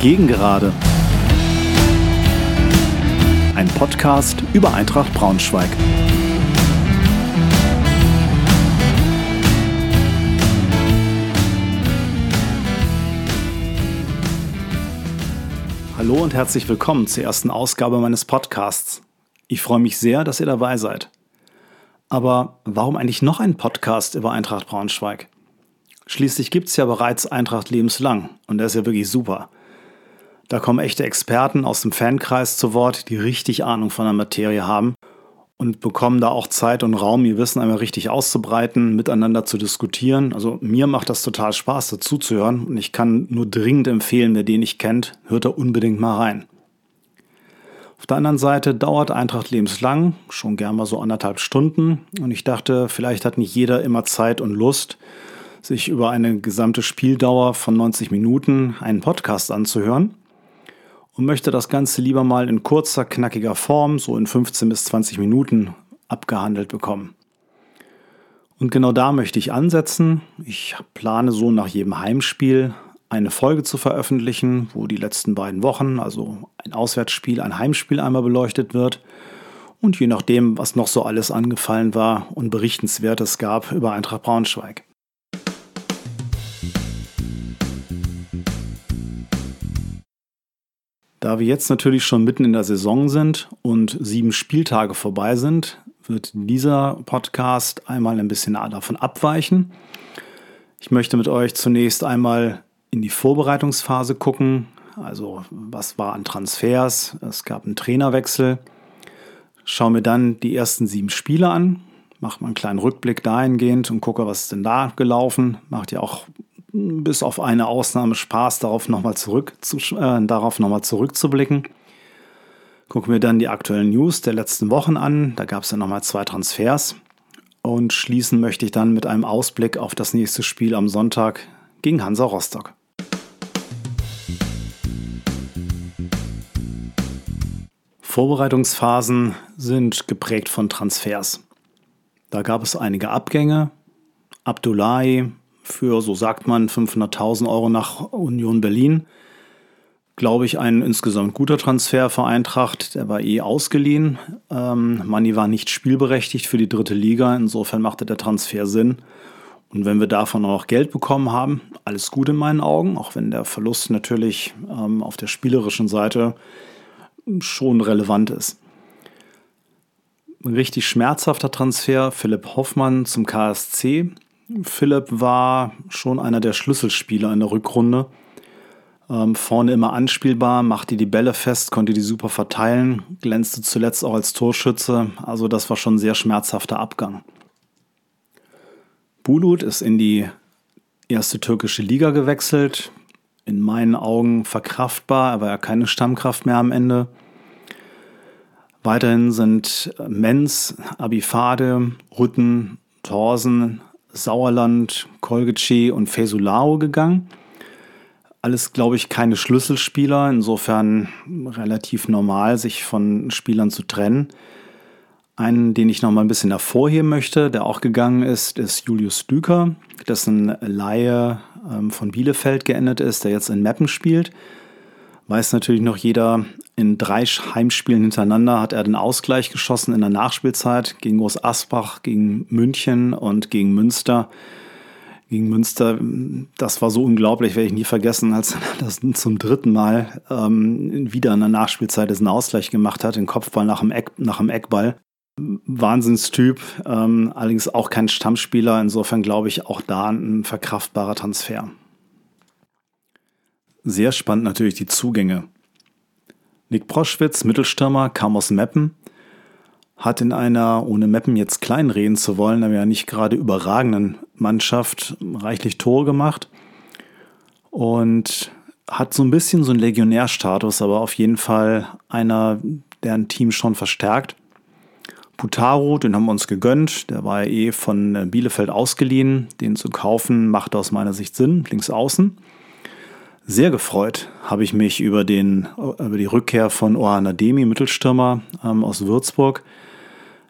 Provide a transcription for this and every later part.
Gegengerade. Ein Podcast über Eintracht Braunschweig. Hallo und herzlich willkommen zur ersten Ausgabe meines Podcasts. Ich freue mich sehr, dass ihr dabei seid. Aber warum eigentlich noch ein Podcast über Eintracht Braunschweig? Schließlich gibt es ja bereits Eintracht lebenslang und der ist ja wirklich super. Da kommen echte Experten aus dem Fankreis zu Wort, die richtig Ahnung von der Materie haben und bekommen da auch Zeit und Raum, ihr Wissen einmal richtig auszubreiten, miteinander zu diskutieren. Also mir macht das total Spaß, dazu zu hören und ich kann nur dringend empfehlen, wer den nicht kennt, hört da unbedingt mal rein. Auf der anderen Seite dauert Eintracht lebenslang, schon gern mal so anderthalb Stunden und ich dachte, vielleicht hat nicht jeder immer Zeit und Lust, sich über eine gesamte Spieldauer von 90 Minuten einen Podcast anzuhören und möchte das Ganze lieber mal in kurzer, knackiger Form, so in 15 bis 20 Minuten, abgehandelt bekommen. Und genau da möchte ich ansetzen. Ich plane so nach jedem Heimspiel eine Folge zu veröffentlichen, wo die letzten beiden Wochen, also ein Auswärtsspiel, ein Heimspiel einmal beleuchtet wird. Und je nachdem, was noch so alles angefallen war und berichtenswertes gab über Eintracht Braunschweig. Da wir jetzt natürlich schon mitten in der Saison sind und sieben Spieltage vorbei sind, wird dieser Podcast einmal ein bisschen davon abweichen. Ich möchte mit euch zunächst einmal in die Vorbereitungsphase gucken. Also was war an Transfers? Es gab einen Trainerwechsel. Schau mir dann die ersten sieben Spiele an, mache mal einen kleinen Rückblick dahingehend und gucke, was ist denn da gelaufen. Macht ja auch bis auf eine Ausnahme Spaß, darauf nochmal zurück äh, darauf zurückzublicken. Gucken wir dann die aktuellen News der letzten Wochen an. Da gab es ja nochmal zwei Transfers. Und schließen möchte ich dann mit einem Ausblick auf das nächste Spiel am Sonntag gegen Hansa Rostock. Vorbereitungsphasen sind geprägt von Transfers. Da gab es einige Abgänge. Abdullahi, für, so sagt man, 500.000 Euro nach Union Berlin. Glaube ich, ein insgesamt guter Transfer für Eintracht. Der war eh ausgeliehen. Ähm, Manni war nicht spielberechtigt für die dritte Liga. Insofern machte der Transfer Sinn. Und wenn wir davon auch noch Geld bekommen haben, alles gut in meinen Augen, auch wenn der Verlust natürlich ähm, auf der spielerischen Seite schon relevant ist. Ein richtig schmerzhafter Transfer, Philipp Hoffmann zum KSC. Philipp war schon einer der Schlüsselspieler in der Rückrunde. Ähm, vorne immer anspielbar, machte die Bälle fest, konnte die super verteilen, glänzte zuletzt auch als Torschütze. Also das war schon ein sehr schmerzhafter Abgang. Bulut ist in die erste türkische Liga gewechselt. In meinen Augen verkraftbar, aber ja keine Stammkraft mehr am Ende. Weiterhin sind Menz, Abifade, Rütten, Thorsen, Sauerland, Kolgeci und Fesulao gegangen. Alles, glaube ich, keine Schlüsselspieler, insofern relativ normal, sich von Spielern zu trennen. Einen, den ich noch mal ein bisschen hervorheben möchte, der auch gegangen ist, ist Julius Düker, dessen Laie ähm, von Bielefeld geendet ist, der jetzt in Meppen spielt. Weiß natürlich noch jeder, in drei Heimspielen hintereinander hat er den Ausgleich geschossen in der Nachspielzeit gegen Groß Asbach, gegen München und gegen Münster. Gegen Münster, das war so unglaublich, werde ich nie vergessen, als er das zum dritten Mal ähm, wieder in der Nachspielzeit diesen Ausgleich gemacht hat, den Kopfball nach dem, Eck, nach dem Eckball. Wahnsinnstyp, ähm, allerdings auch kein Stammspieler, insofern glaube ich auch da ein verkraftbarer Transfer. Sehr spannend natürlich die Zugänge. Nick Proschwitz, Mittelstürmer, kam aus Meppen, hat in einer, ohne Meppen jetzt kleinreden zu wollen, aber ja nicht gerade überragenden Mannschaft reichlich Tore gemacht und hat so ein bisschen so einen Legionärstatus, aber auf jeden Fall einer, der ein Team schon verstärkt. Putaro, den haben wir uns gegönnt, der war ja eh von Bielefeld ausgeliehen. Den zu kaufen macht aus meiner Sicht Sinn, links außen. Sehr gefreut habe ich mich über, den, über die Rückkehr von Oana Demi, Mittelstürmer ähm, aus Würzburg.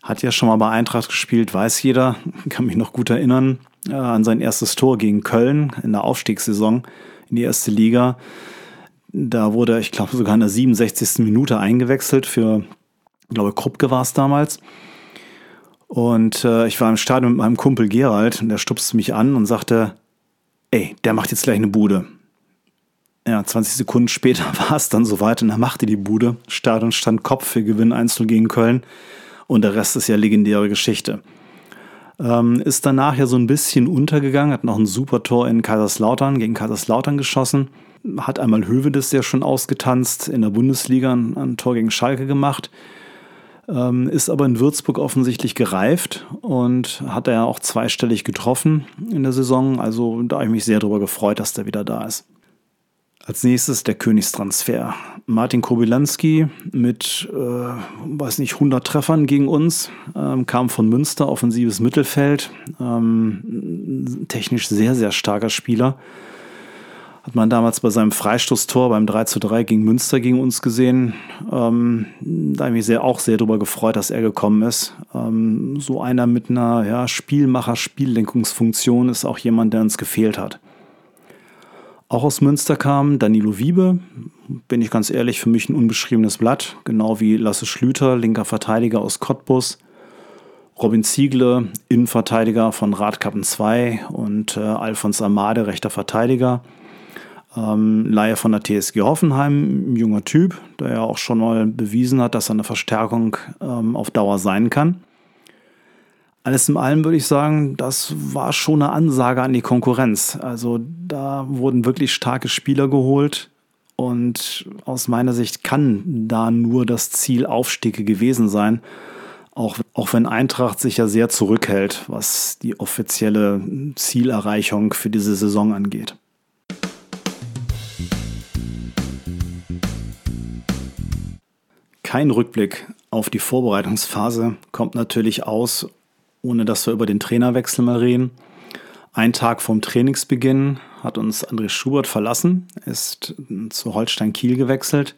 Hat ja schon mal bei Eintracht gespielt, weiß jeder, kann mich noch gut erinnern äh, an sein erstes Tor gegen Köln in der Aufstiegssaison in die erste Liga. Da wurde, ich glaube, sogar in der 67. Minute eingewechselt für, ich glaube, Kruppke war es damals. Und äh, ich war im Stadion mit meinem Kumpel Gerald und der stupste mich an und sagte, ey, der macht jetzt gleich eine Bude. Ja, 20 Sekunden später war es dann soweit und er machte die Bude. Stadion stand Kopf für Gewinn 1 gegen Köln und der Rest ist ja legendäre Geschichte. Ähm, ist danach ja so ein bisschen untergegangen, hat noch ein super Tor in Kaiserslautern gegen Kaiserslautern geschossen, hat einmal Hövedes ja schon ausgetanzt, in der Bundesliga ein, ein Tor gegen Schalke gemacht ähm, ist aber in Würzburg offensichtlich gereift und hat er ja auch zweistellig getroffen in der Saison. Also da habe ich mich sehr darüber gefreut, dass der wieder da ist. Als nächstes der Königstransfer. Martin Kobylanski mit, äh, weiß nicht, 100 Treffern gegen uns, ähm, kam von Münster, offensives Mittelfeld, ähm, technisch sehr, sehr starker Spieler. Hat man damals bei seinem Freistoßtor beim 3 zu 3 gegen Münster gegen uns gesehen. Ähm, da habe ich mich sehr, auch sehr darüber gefreut, dass er gekommen ist. Ähm, so einer mit einer ja, Spielmacher-Spiellenkungsfunktion ist auch jemand, der uns gefehlt hat. Auch aus Münster kam Danilo Wiebe, bin ich ganz ehrlich, für mich ein unbeschriebenes Blatt, genau wie Lasse Schlüter, linker Verteidiger aus Cottbus. Robin Ziegle, Innenverteidiger von Radkappen 2 und äh, Alfons Amade, rechter Verteidiger. Ähm, Laie von der TSG Hoffenheim, ein junger Typ, der ja auch schon mal bewiesen hat, dass er eine Verstärkung ähm, auf Dauer sein kann. Alles in allem würde ich sagen, das war schon eine Ansage an die Konkurrenz. Also da wurden wirklich starke Spieler geholt und aus meiner Sicht kann da nur das Ziel Aufstiege gewesen sein. Auch, auch wenn Eintracht sich ja sehr zurückhält, was die offizielle Zielerreichung für diese Saison angeht. Kein Rückblick auf die Vorbereitungsphase kommt natürlich aus, ohne dass wir über den Trainerwechsel mal reden. Ein Tag vom Trainingsbeginn hat uns André Schubert verlassen, ist zu Holstein Kiel gewechselt.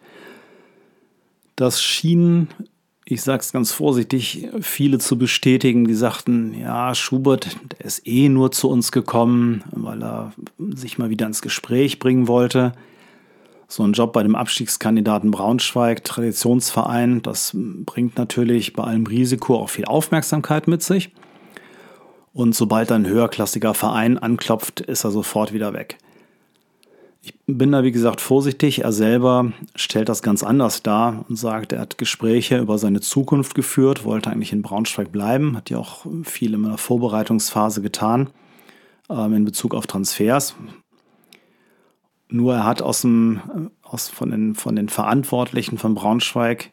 Das schien, ich sage es ganz vorsichtig, viele zu bestätigen, die sagten, ja, Schubert, der ist eh nur zu uns gekommen, weil er sich mal wieder ins Gespräch bringen wollte. So ein Job bei dem Abstiegskandidaten Braunschweig, Traditionsverein, das bringt natürlich bei allem Risiko auch viel Aufmerksamkeit mit sich. Und sobald ein höherklassiger Verein anklopft, ist er sofort wieder weg. Ich bin da, wie gesagt, vorsichtig. Er selber stellt das ganz anders dar und sagt, er hat Gespräche über seine Zukunft geführt, wollte eigentlich in Braunschweig bleiben, hat ja auch viel in der Vorbereitungsphase getan ähm, in Bezug auf Transfers. Nur er hat aus dem, aus, von, den, von den Verantwortlichen von Braunschweig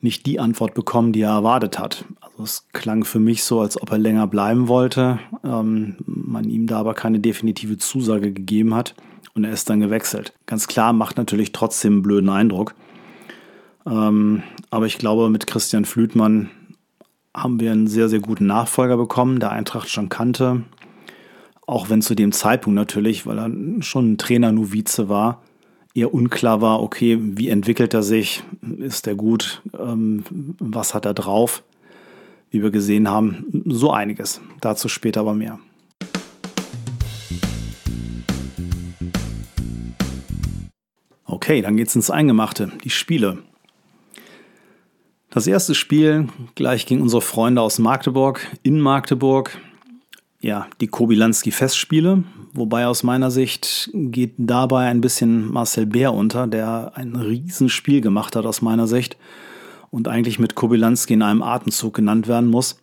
nicht die Antwort bekommen, die er erwartet hat. Also es klang für mich so, als ob er länger bleiben wollte, ähm, man ihm da aber keine definitive Zusage gegeben hat und er ist dann gewechselt. Ganz klar macht natürlich trotzdem einen blöden Eindruck. Ähm, aber ich glaube, mit Christian Flütmann haben wir einen sehr, sehr guten Nachfolger bekommen, der Eintracht schon kannte, auch wenn zu dem Zeitpunkt natürlich, weil er schon ein Trainer-Novize war, eher unklar war, okay, wie entwickelt er sich, ist er gut, ähm, was hat er drauf, wie wir gesehen haben, so einiges. Dazu später aber mehr. Okay, dann geht's ins Eingemachte, die Spiele. Das erste Spiel gleich gegen unsere Freunde aus Magdeburg, in Magdeburg ja, die Kobilanski-Festspiele, wobei aus meiner Sicht geht dabei ein bisschen Marcel Bär unter, der ein Riesenspiel gemacht hat aus meiner Sicht und eigentlich mit Kobilanski in einem Atemzug genannt werden muss.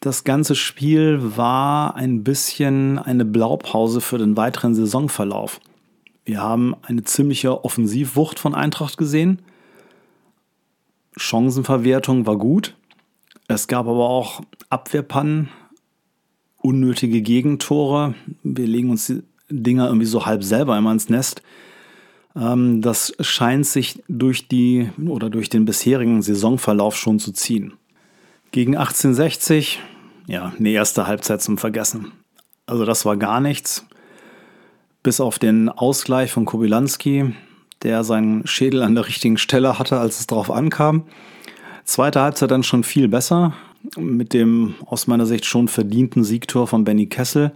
Das ganze Spiel war ein bisschen eine Blaupause für den weiteren Saisonverlauf. Wir haben eine ziemliche Offensivwucht von Eintracht gesehen. Chancenverwertung war gut. Es gab aber auch Abwehrpannen, unnötige Gegentore. Wir legen uns die Dinger irgendwie so halb selber immer ins Nest. Ähm, das scheint sich durch die oder durch den bisherigen Saisonverlauf schon zu ziehen. Gegen 1860, ja, eine erste Halbzeit zum Vergessen. Also das war gar nichts. Bis auf den Ausgleich von Kobylanski, der seinen Schädel an der richtigen Stelle hatte, als es darauf ankam. Zweite Halbzeit dann schon viel besser mit dem aus meiner Sicht schon verdienten Siegtor von Benny Kessel.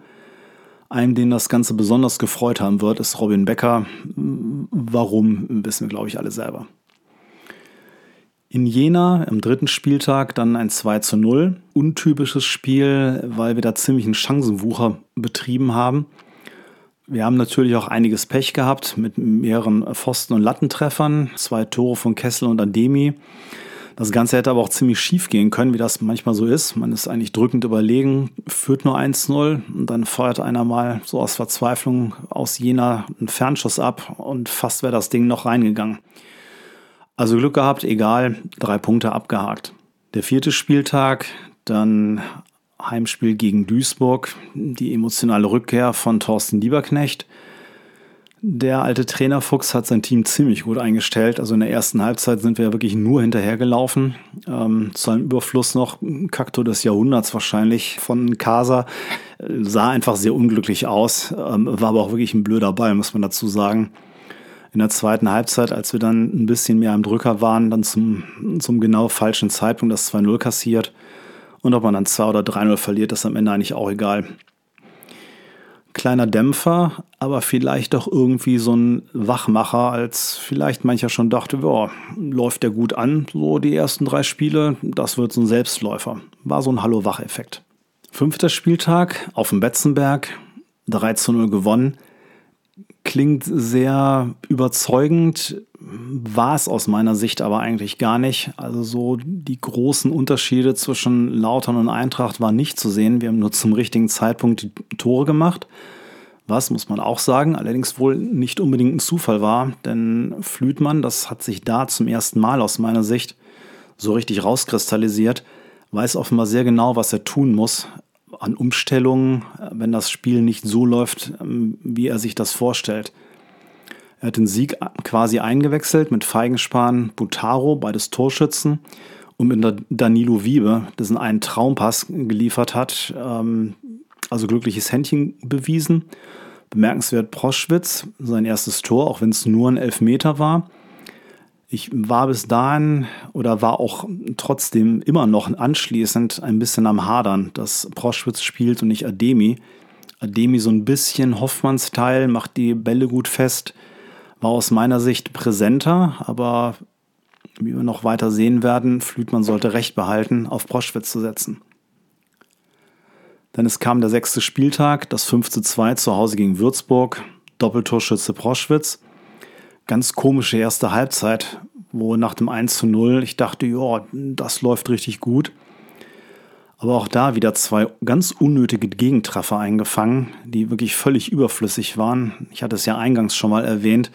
Einem, den das Ganze besonders gefreut haben wird, ist Robin Becker. Warum, wissen wir, glaube ich, alle selber. In Jena am dritten Spieltag dann ein 2 zu 0. Untypisches Spiel, weil wir da ziemlich einen Chancenwucher betrieben haben. Wir haben natürlich auch einiges Pech gehabt mit mehreren Pfosten- und Lattentreffern. Zwei Tore von Kessel und Ademi. Das Ganze hätte aber auch ziemlich schief gehen können, wie das manchmal so ist. Man ist eigentlich drückend überlegen, führt nur 1-0 und dann feuert einer mal so aus Verzweiflung aus Jena einen Fernschuss ab und fast wäre das Ding noch reingegangen. Also Glück gehabt, egal, drei Punkte abgehakt. Der vierte Spieltag, dann Heimspiel gegen Duisburg, die emotionale Rückkehr von Thorsten Lieberknecht. Der alte Trainerfuchs hat sein Team ziemlich gut eingestellt. Also in der ersten Halbzeit sind wir ja wirklich nur hinterhergelaufen. Ähm, zu einem Überfluss noch Kakto des Jahrhunderts wahrscheinlich von Casa. Sah einfach sehr unglücklich aus, ähm, war aber auch wirklich ein blöder Ball, muss man dazu sagen. In der zweiten Halbzeit, als wir dann ein bisschen mehr am Drücker waren, dann zum, zum genau falschen Zeitpunkt das 2-0 kassiert. Und ob man dann 2 oder 3-0 verliert, ist am Ende eigentlich auch egal kleiner Dämpfer, aber vielleicht doch irgendwie so ein Wachmacher, als vielleicht mancher schon dachte, boah, läuft der gut an, so die ersten drei Spiele, das wird so ein Selbstläufer. War so ein Hallo-Wach-Effekt. Fünfter Spieltag auf dem Betzenberg, 3 zu 0 gewonnen. Klingt sehr überzeugend, war es aus meiner Sicht aber eigentlich gar nicht. Also so die großen Unterschiede zwischen Lautern und Eintracht waren nicht zu sehen. Wir haben nur zum richtigen Zeitpunkt die Tore gemacht. Was, muss man auch sagen, allerdings wohl nicht unbedingt ein Zufall war, denn Flütmann, das hat sich da zum ersten Mal aus meiner Sicht so richtig rauskristallisiert, weiß offenbar sehr genau, was er tun muss an Umstellungen, wenn das Spiel nicht so läuft, wie er sich das vorstellt. Er hat den Sieg quasi eingewechselt mit Feigenspan, Butaro, beides Torschützen, und mit Danilo Wiebe, dessen einen Traumpass geliefert hat. Ähm, also glückliches Händchen bewiesen. Bemerkenswert Proschwitz, sein erstes Tor, auch wenn es nur ein Elfmeter war. Ich war bis dahin oder war auch trotzdem immer noch anschließend ein bisschen am Hadern, dass Proschwitz spielt und nicht Ademi. Ademi so ein bisschen Hoffmanns-Teil, macht die Bälle gut fest, war aus meiner Sicht präsenter, aber wie wir noch weiter sehen werden, Flütmann sollte Recht behalten, auf Proschwitz zu setzen. Dann es kam der sechste Spieltag, das 5 zu 2 zu Hause gegen Würzburg, Doppeltorschütze Proschwitz. Ganz komische erste Halbzeit, wo nach dem 1 zu 0 ich dachte, ja, das läuft richtig gut. Aber auch da wieder zwei ganz unnötige Gegentreffer eingefangen, die wirklich völlig überflüssig waren. Ich hatte es ja eingangs schon mal erwähnt.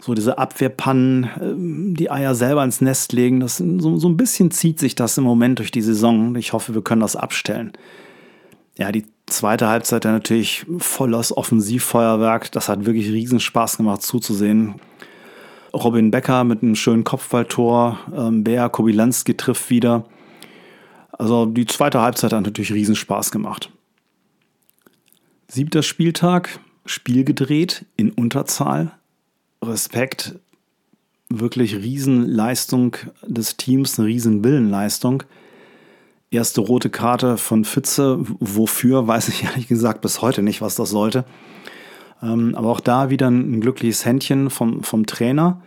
So diese Abwehrpannen, ähm, die Eier selber ins Nest legen, das so, so ein bisschen zieht sich das im Moment durch die Saison. Ich hoffe, wir können das abstellen. Ja, die zweite Halbzeit dann natürlich volles Offensivfeuerwerk. Das hat wirklich riesen Spaß gemacht zuzusehen. Robin Becker mit einem schönen Kopfballtor. Ähm, Bea Kobilanski trifft wieder. Also die zweite Halbzeit hat natürlich riesen Spaß gemacht. Siebter Spieltag, Spiel gedreht in Unterzahl. Respekt, wirklich Riesenleistung des Teams, eine Riesenwillenleistung. Erste rote Karte von Fitze, wofür, weiß ich ehrlich gesagt bis heute nicht, was das sollte. Ähm, aber auch da wieder ein, glückliches Händchen vom, vom Trainer,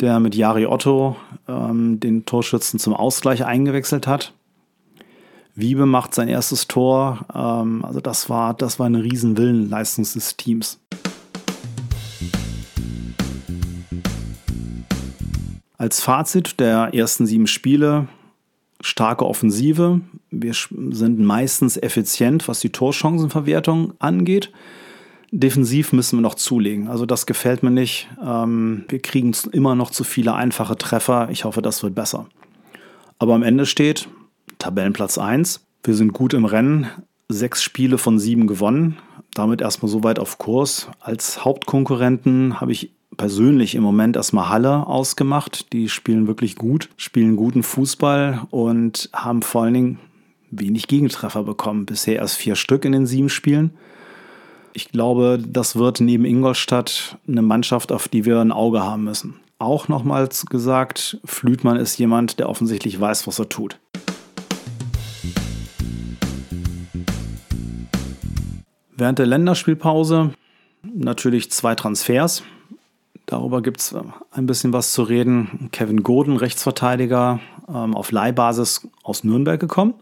der mit Jari Otto ähm, den Torschützen zum Ausgleich eingewechselt hat. Wiebe macht sein erstes Tor. Ähm, also das war, das war eine Riesenwillenleistung des Teams. Als Fazit der ersten sieben Spiele starke Offensive. Wir sind meistens effizient, was die Torchancenverwertung angeht. Defensiv müssen wir noch zulegen. Also das gefällt mir nicht. Ähm, wir kriegen immer noch zu viele einfache Treffer. Ich hoffe, das wird besser. Aber am Ende steht Tabellenplatz 1. Wir sind gut im Rennen. Sechs Spiele von sieben gewonnen. Damit erstmal so weit auf Kurs. Als Hauptkonkurrenten habe ich persönlich im Moment erstmal Halle ausgemacht. Die spielen wirklich gut, spielen guten Fußball und haben vor allen Dingen wenig Gegentreffer bekommen. Bisher erst vier Stück in den sieben Spielen. Ich glaube, das wird neben Ingolstadt eine Mannschaft, auf die wir ein Auge haben müssen. Auch nochmals gesagt, Flütmann ist jemand, der offensichtlich weiß, was er tut. Während der Länderspielpause natürlich zwei Transfers. Darüber gibt es ein bisschen was zu reden. Kevin Gordon, Rechtsverteidiger, ähm, auf Leihbasis aus Nürnberg gekommen.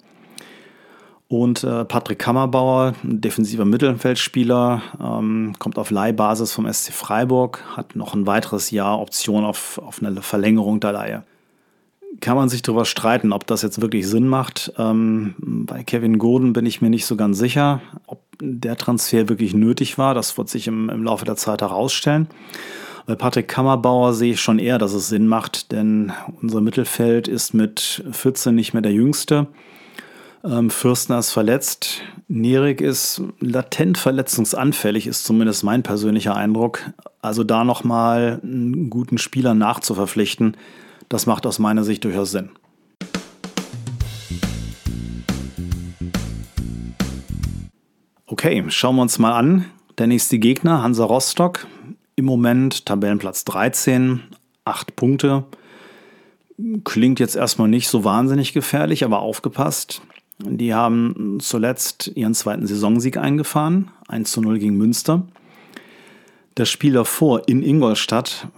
Und äh, Patrick Kammerbauer, defensiver Mittelfeldspieler, ähm, kommt auf Leihbasis vom SC Freiburg, hat noch ein weiteres Jahr Option auf, auf eine Verlängerung der Leihe. Kann man sich darüber streiten, ob das jetzt wirklich Sinn macht. Ähm, bei Kevin Gordon bin ich mir nicht so ganz sicher, der Transfer wirklich nötig war. Das wird sich im, im Laufe der Zeit herausstellen. Bei Patrick Kammerbauer sehe ich schon eher, dass es Sinn macht, denn unser Mittelfeld ist mit 14 nicht mehr der jüngste. Ähm, Fürstner ist verletzt. Nierig ist latent verletzungsanfällig, ist zumindest mein persönlicher Eindruck. Also da nochmal einen guten Spieler nachzuverpflichten, das macht aus meiner Sicht durchaus Sinn. Okay, schauen wir uns mal an. Der nächste Gegner, Hansa Rostock. Im Moment Tabellenplatz 13, 8 Punkte. Klingt jetzt erstmal nicht so wahnsinnig gefährlich, aber aufgepasst. Die haben zuletzt ihren zweiten Saisonsieg eingefahren, 1 zu 0 gegen Münster. Das Spiel davor in Ingolstadt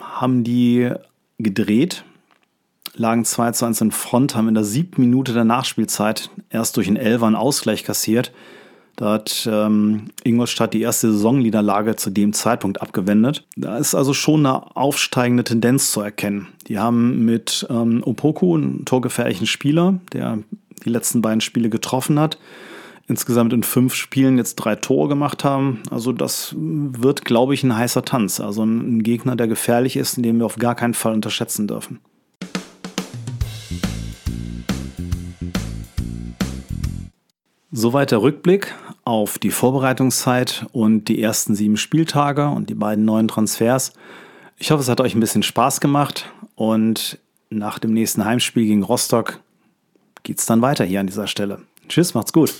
haben die gedreht, lagen 2 zu 1 in Front, haben in der siebten Minute der Nachspielzeit erst durch einen Elfer einen Ausgleich kassiert. Da hat ähm, Ingolstadt die erste Saisonniederlage zu dem Zeitpunkt abgewendet. Da ist also schon eine aufsteigende Tendenz zu erkennen. Die haben mit ähm, Opoku einen torgefährlichen Spieler, der die letzten beiden Spiele getroffen hat. Insgesamt in fünf Spielen jetzt drei Tore gemacht haben. Also das wird, glaube ich, ein heißer Tanz. Also ein Gegner, der gefährlich ist, den wir auf gar keinen Fall unterschätzen dürfen. Soweit der Rückblick auf die Vorbereitungszeit und die ersten sieben Spieltage und die beiden neuen Transfers. Ich hoffe, es hat euch ein bisschen Spaß gemacht und nach dem nächsten Heimspiel gegen Rostock geht es dann weiter hier an dieser Stelle. Tschüss, macht's gut.